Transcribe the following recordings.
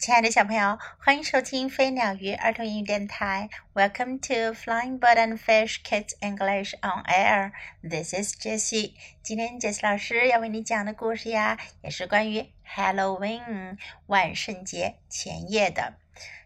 亲爱的小朋友，欢迎收听飞鸟鱼儿童英语电台。Welcome to Flying Bird and Fish Kids English on Air. This is Jessie. 今天 Jessie 老师要为你讲的故事呀，也是关于 Halloween 万圣节前夜的。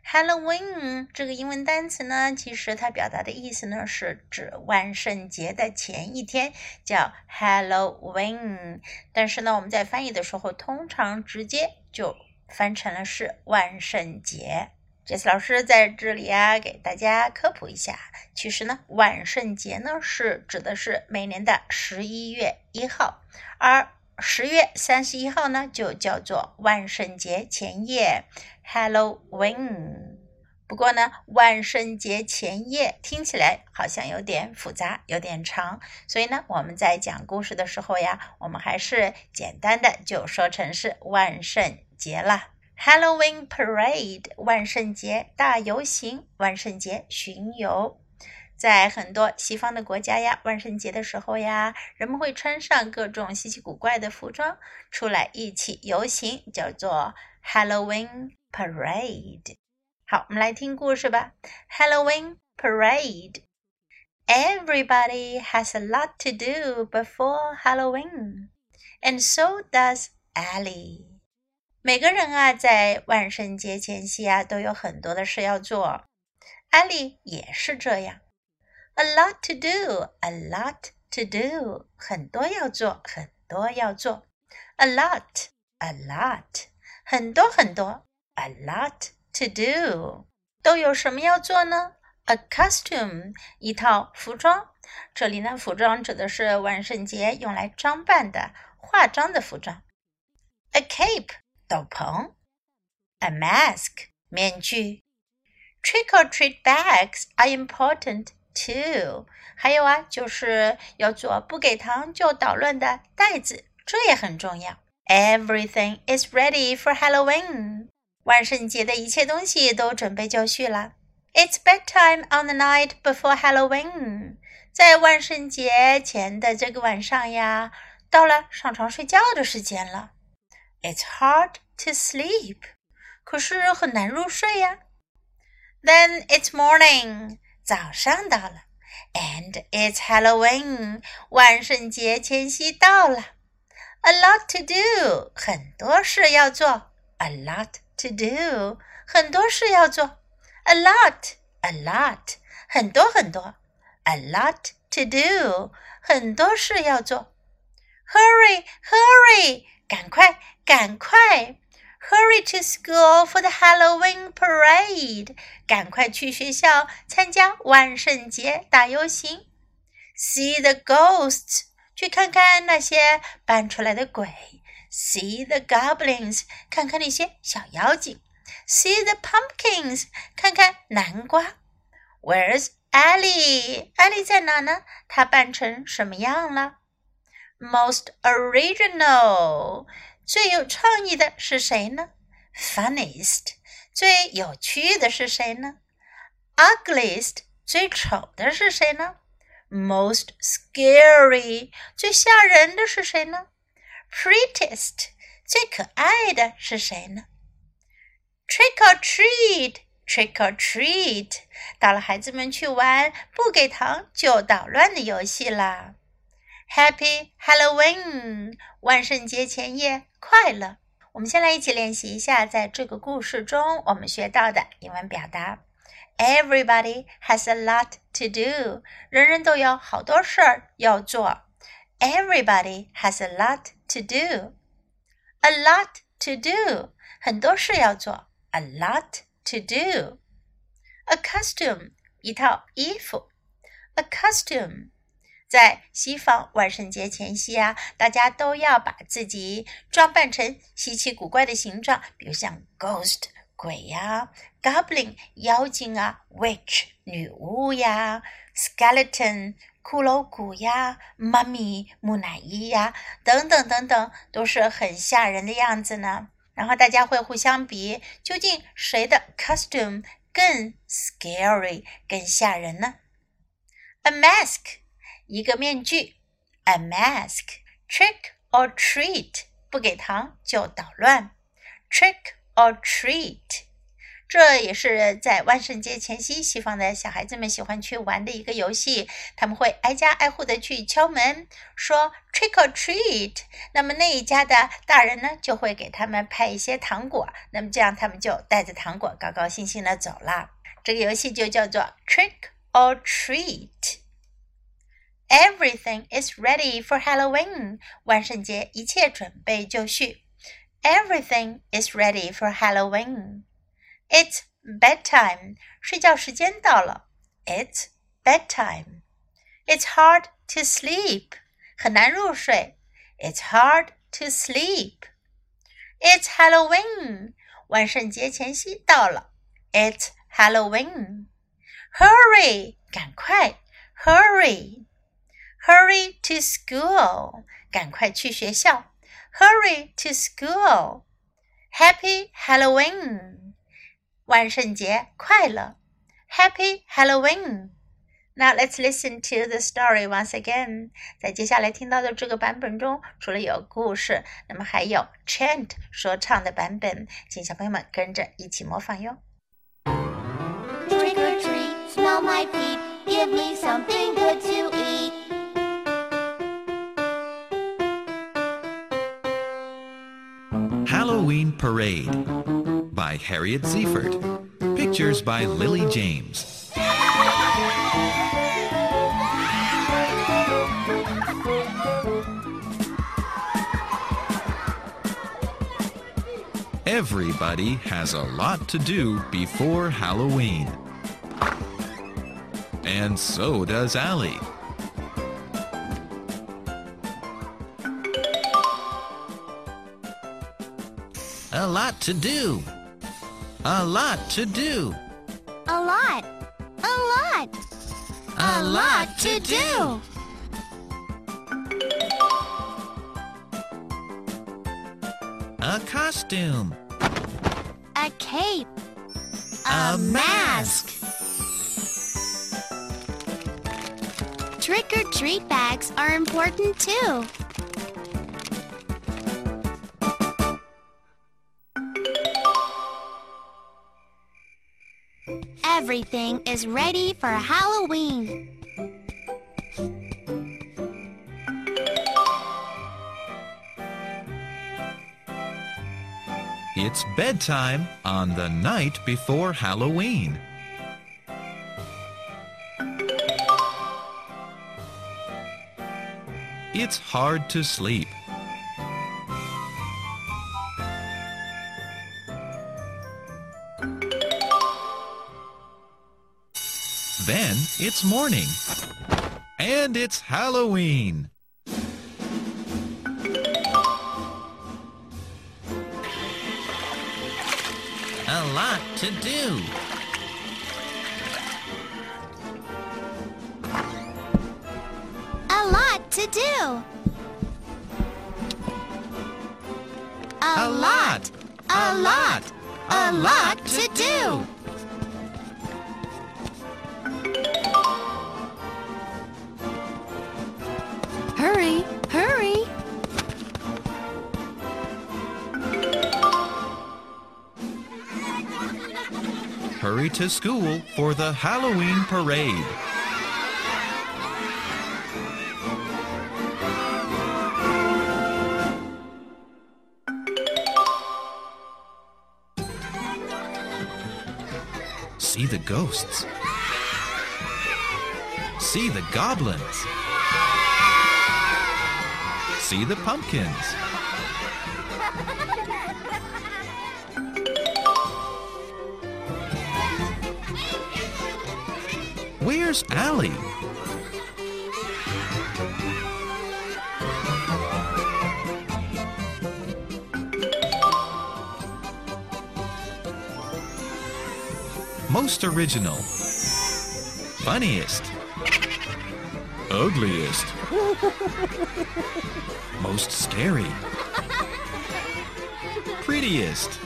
Halloween 这个英文单词呢，其实它表达的意思呢，是指万圣节的前一天，叫 Halloween。但是呢，我们在翻译的时候，通常直接就翻成了是万圣节。这次老师在这里啊，给大家科普一下。其实呢，万圣节呢是指的是每年的十一月一号，而十月三十一号呢就叫做万圣节前夜 （Halloween）。不过呢，万圣节前夜听起来好像有点复杂，有点长，所以呢，我们在讲故事的时候呀，我们还是简单的就说成是万圣。节了，Halloween Parade 万圣节大游行，万圣节巡游，在很多西方的国家呀，万圣节的时候呀，人们会穿上各种稀奇古怪的服装出来一起游行，叫做 Halloween Parade。好，我们来听故事吧。Halloween Parade。Everybody has a lot to do before Halloween, and so does Ellie. 每个人啊，在万圣节前夕啊，都有很多的事要做。艾丽也是这样，a lot to do，a lot to do，很多要做，很多要做，a lot，a lot，很多很多，a lot to do，都有什么要做呢？a costume，一套服装。这里呢，服装指的是万圣节用来装扮的、化妆的服装。a cape。斗篷，a mask 面具，trick or treat bags are important too。还有啊，就是要做不给糖就捣乱的袋子，这也很重要。Everything is ready for Halloween。万圣节的一切东西都准备就绪了。It's bedtime on the night before Halloween。在万圣节前的这个晚上呀，到了上床睡觉的时间了。It's hard to sleep，可是很难入睡呀。Then it's morning，早上到了，and it's Halloween，万圣节前夕到了。A lot to do，很多事要做。A lot to do，很多事要做。A lot，a lot，很多很多。A lot to do，很多事要做。Hurry，hurry， 赶快！赶快！Hurry to school for the Halloween parade！赶快去学校参加万圣节大游行。See the ghosts！去看看那些扮出来的鬼。See the goblins！看看那些小妖精。See the pumpkins！看看南瓜。Where's Ellie？艾莉在哪呢？她扮成什么样了？Most original！最有创意的是谁呢？Funniest，最有趣的是谁呢？Ugliest，最丑的是谁呢？Most scary，最吓人的是谁呢？Prettiest，最可爱的是谁呢？Trick or treat，Trick or treat，到了孩子们去玩不给糖就捣乱的游戏啦。Happy Halloween！万圣节前夜快乐。我们先来一起练习一下，在这个故事中我们学到的英文表达。Everybody has a lot to do。人人都有好多事儿要做。Everybody has a lot to do。A lot to do，很多事要做。A lot to do。A costume，一套衣服。A costume。 在西方万圣节前夕啊，大家都要把自己装扮成稀奇古怪的形状，比如像 ghost 鬼呀，goblin 妖精啊，witch 女巫呀，skeleton 骷髅骨呀，mummy 木乃伊呀，等等等等，都是很吓人的样子呢。然后大家会互相比，究竟谁的 costume 更 scary 更吓人呢？A mask。一个面具，a mask，trick or treat，不给糖就捣乱，trick or treat。这也是在万圣节前夕，西方的小孩子们喜欢去玩的一个游戏。他们会挨家挨户的去敲门，说 “trick or treat”。那么那一家的大人呢，就会给他们派一些糖果。那么这样，他们就带着糖果，高高兴兴的走了。这个游戏就叫做 “trick or treat”。Everything is ready for Halloween。万圣节一切准备就绪。Everything is ready for Halloween。It's bedtime. 睡觉时间到了。It's bedtime. It's hard to sleep. 很难入睡。It's hard to sleep. It's Halloween. 万圣节前夕到了。It's Halloween. Hurry! 赶快！Hurry! Hurry to school! 赶快去学校。Hurry to school! Happy Halloween! 万圣节快乐！Happy Halloween! Now let's listen to the story once again. 在接下来听到的这个版本中，除了有故事，那么还有 chant 说唱的版本，请小朋友们跟着一起模仿哟。Trick or treat, smell my feet, give me something good to Halloween Parade by Harriet Ziefert. Pictures by Lily James. Everybody has a lot to do before Halloween. And so does Allie. To do. A lot to do. A lot. A lot. A, lot to do. A costume. A cape. A mask. Trick or treat bags are important too. Everything is ready for Halloween. It's bedtime on the night before Halloween. It's hard to sleep. Then it's morning. And it's Halloween. A lot to do. A lot to do. A lot. A lot. A lot to do. To school for the Halloween parade. See the ghosts. See the goblins. See the pumpkins. Where's Allie? Most original. Funniest. Ugliest. Most scary. Prettiest.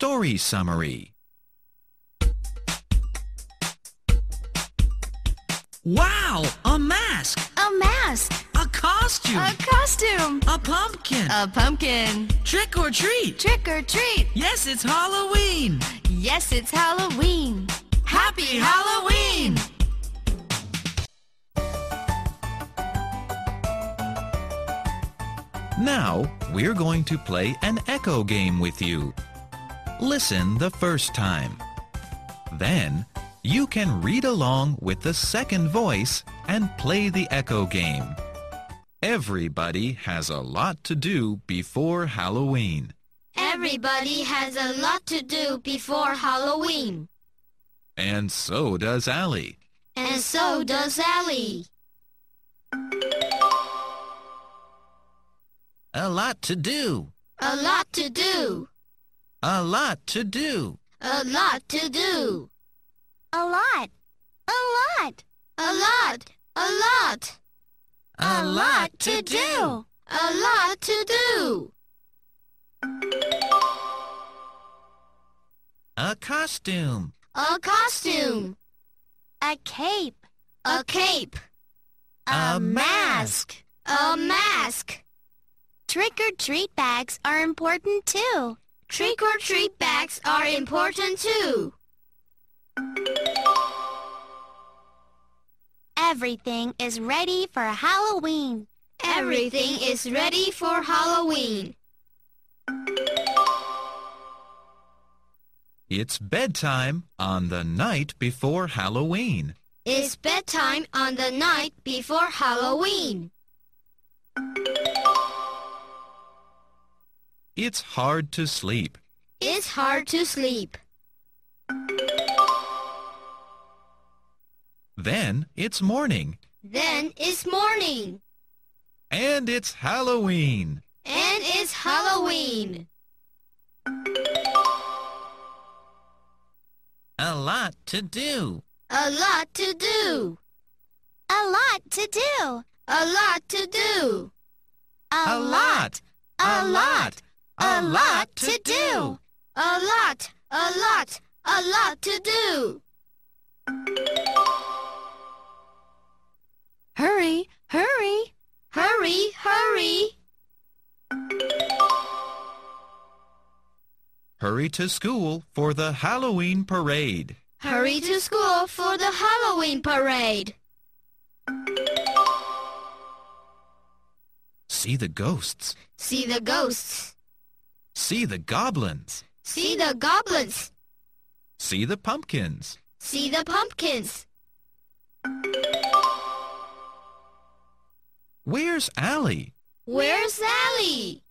Story summary. Wow, a mask, A mask. a costume, A costume. a pumpkin, A pumpkin. trick or treat. Trick or treat. Yes, it's Halloween. Yes, it's Halloween. Happy Halloween! Now, we're going to play an echo game with you. Listen the first time. Then, you can read along with the second voice and play the echo game. Everybody has a lot to do before Halloween. Everybody has a lot to do before Halloween. And so does Allie. And so does Allie. A lot to do. A lot to do. A lot to do. A lot to do. A lot. A lot. A lot. A lot. A lot to do. A lot to do. A costume. A costume. A cape. A cape. A mask. A mask. Trick or treat bags are important too. Trick or treat bags are important too. Everything is ready for Halloween. Everything is ready for Halloween. It's bedtime on the night before Halloween. It's bedtime on the night before Halloween. It's hard to sleep. It's hard to sleep. Then it's morning. Then it's morning. And it's Halloween. And it's Halloween. A lot to do. A lot to do. A lot to do. A lot to do. A lot. A lot. A lot to do. A lot. A lot. A lot to do. Hurry, hurry. Hurry, hurry. Hurry to school for the Halloween parade. Hurry to school for the Halloween parade. See the ghosts. See the ghosts. See the goblins. See the goblins. See the pumpkins. See the pumpkins. Where's Allie? Where's Allie?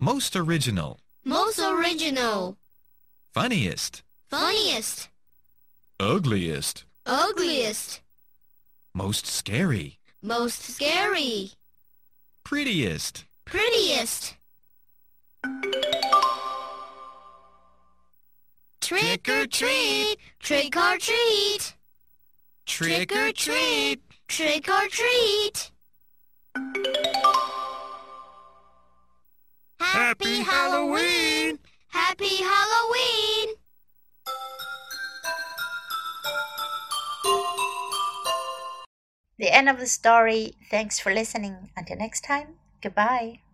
Most original. Most original. Funniest. Funniest. Ugliest. Ugliest. Most scary. Most scary. Prettiest. Prettiest. Trick or treat. Trick or treat. Trick or treat. Trick or treat. Happy Halloween. Happy Halloween. The end of the story. Thanks for listening. Until next time, goodbye.